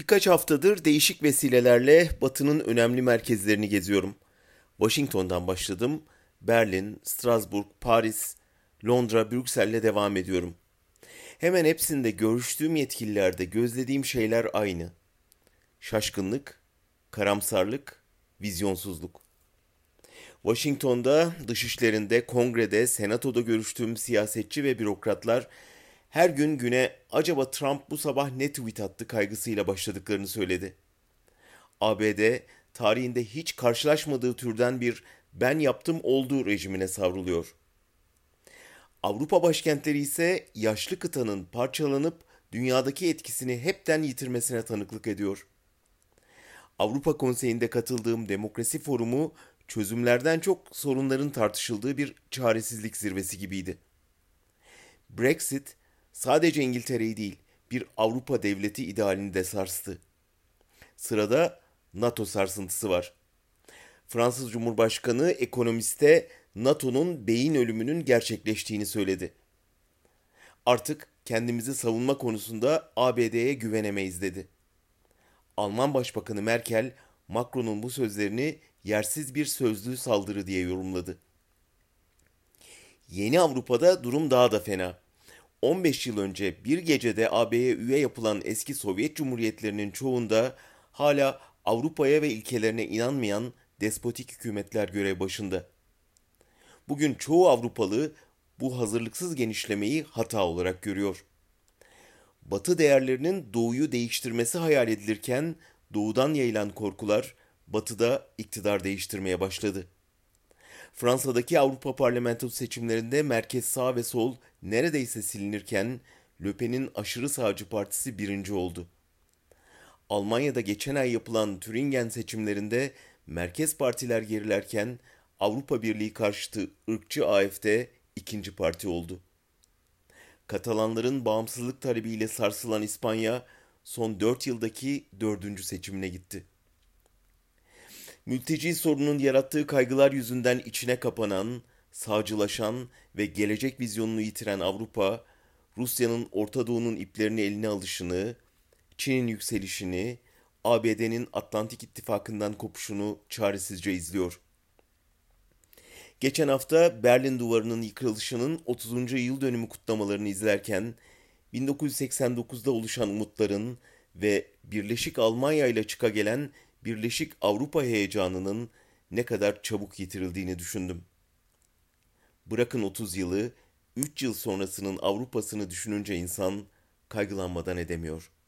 Birkaç haftadır değişik vesilelerle Batı'nın önemli merkezlerini geziyorum. Washington'dan başladım. Berlin, Strasbourg, Paris, Londra, Brüksel'le devam ediyorum. Hemen hepsinde görüştüğüm yetkililerde gözlediğim şeyler aynı. Şaşkınlık, karamsarlık, vizyonsuzluk. Washington'da, dışişlerinde, kongrede, senatoda görüştüğüm siyasetçi ve bürokratlar her gün güne acaba Trump bu sabah ne tweet attı kaygısıyla başladıklarını söyledi. ABD tarihinde hiç karşılaşmadığı türden bir ben yaptım olduğu rejimine savruluyor. Avrupa başkentleri ise yaşlı kıtanın parçalanıp dünyadaki etkisini hepten yitirmesine tanıklık ediyor. Avrupa Konseyi'nde katıldığım demokrasi forumu çözümlerden çok sorunların tartışıldığı bir çaresizlik zirvesi gibiydi. Brexit sadece İngiltere'yi değil bir Avrupa devleti idealini de sarstı. Sırada NATO sarsıntısı var. Fransız Cumhurbaşkanı ekonomiste NATO'nun beyin ölümünün gerçekleştiğini söyledi. Artık kendimizi savunma konusunda ABD'ye güvenemeyiz dedi. Alman Başbakanı Merkel, Macron'un bu sözlerini yersiz bir sözlü saldırı diye yorumladı. Yeni Avrupa'da durum daha da fena. 15 yıl önce bir gecede AB'ye üye yapılan eski Sovyet Cumhuriyetlerinin çoğunda hala Avrupa'ya ve ilkelerine inanmayan despotik hükümetler görev başında. Bugün çoğu Avrupalı bu hazırlıksız genişlemeyi hata olarak görüyor. Batı değerlerinin doğuyu değiştirmesi hayal edilirken doğudan yayılan korkular batıda iktidar değiştirmeye başladı. Fransa'daki Avrupa Parlamentosu seçimlerinde merkez sağ ve sol neredeyse silinirken Le Pen'in aşırı sağcı partisi birinci oldu. Almanya'da geçen ay yapılan Türingen seçimlerinde merkez partiler gerilerken Avrupa Birliği karşıtı ırkçı AFD ikinci parti oldu. Katalanların bağımsızlık talebiyle sarsılan İspanya son dört yıldaki dördüncü seçimine gitti. Mülteci sorunun yarattığı kaygılar yüzünden içine kapanan, sağcılaşan ve gelecek vizyonunu yitiren Avrupa, Rusya'nın Orta Doğu'nun iplerini eline alışını, Çin'in yükselişini, ABD'nin Atlantik İttifakı'ndan kopuşunu çaresizce izliyor. Geçen hafta Berlin Duvarı'nın yıkılışının 30. yıl dönümü kutlamalarını izlerken 1989'da oluşan umutların ve Birleşik Almanya ile çıka gelen Birleşik Avrupa heyecanının ne kadar çabuk yitirildiğini düşündüm. Bırakın 30 yılı, 3 yıl sonrasının Avrupa'sını düşününce insan kaygılanmadan edemiyor.''